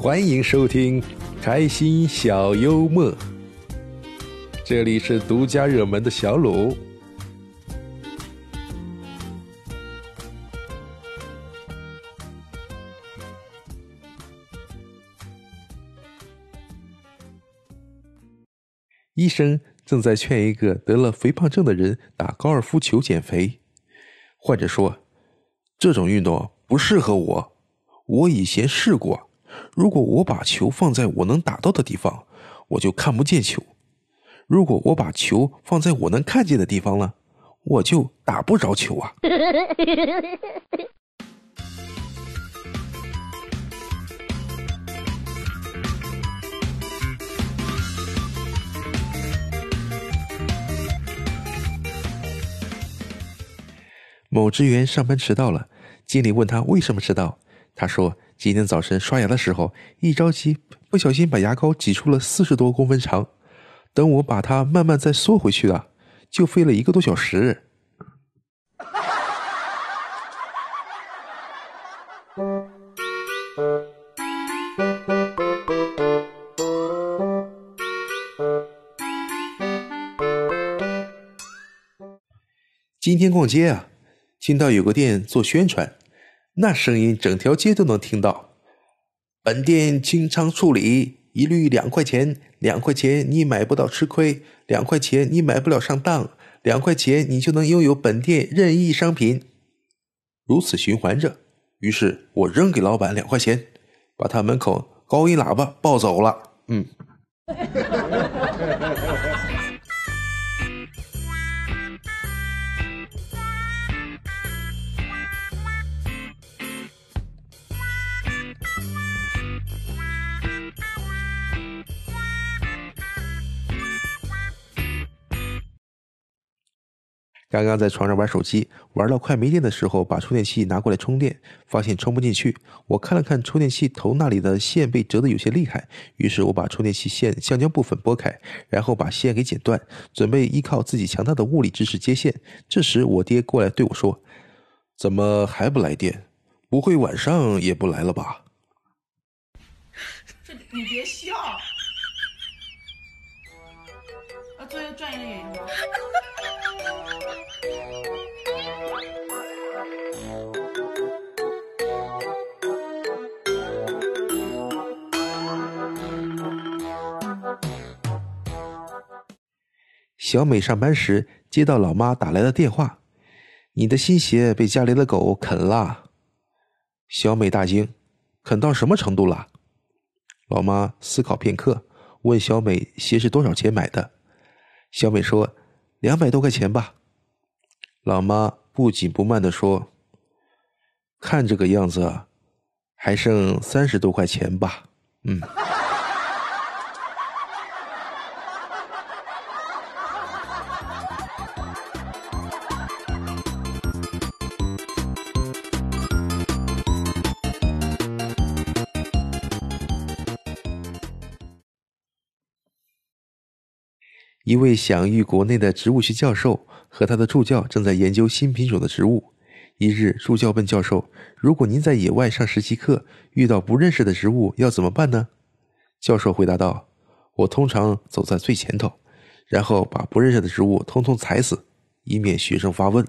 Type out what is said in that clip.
欢迎收听开心小幽默，这里是独家热门的小鲁。医生正在劝一个得了肥胖症的人打高尔夫球减肥。患者说：“这种运动不适合我，我以前试过。如果我把球放在我能打到的地方，我就看不见球；如果我把球放在我能看见的地方了，我就打不着球啊。”某职员上班迟到了，经理问他为什么迟到，他说今天早晨刷牙的时候一着急，不小心把牙膏挤出了四十多公分长，等我把它慢慢再缩回去的，就费了一个多小时。今天逛街啊。听到有个店做宣传，那声音整条街都能听到。本店清仓处理，一律两块钱，两块钱你买不到吃亏，两块钱你买不了上当，两块钱你就能拥有本店任意商品。如此循环着，于是我扔给老板两块钱，把他门口高音喇叭抱走了。嗯。刚刚在床上玩手机，玩到快没电的时候，把充电器拿过来充电，发现充不进去。我看了看充电器头那里的线被折得有些厉害，于是我把充电器线橡胶部分拨开，然后把线给剪断，准备依靠自己强大的物理知识接线。这时我爹过来对我说：“怎么还不来电？不会晚上也不来了吧？”这你别笑，啊，做一个专业的演员小美上班时接到老妈打来的电话：“你的新鞋被家里的狗啃了。”小美大惊：“啃到什么程度了？”老妈思考片刻，问小美：“鞋是多少钱买的？”小美说：“两百多块钱吧。”老妈不紧不慢的说：“看这个样子，还剩三十多块钱吧。”嗯。一位享誉国内的植物学教授和他的助教正在研究新品种的植物。一日，助教问教授：“如果您在野外上实习课，遇到不认识的植物，要怎么办呢？”教授回答道：“我通常走在最前头，然后把不认识的植物通通踩死，以免学生发问。”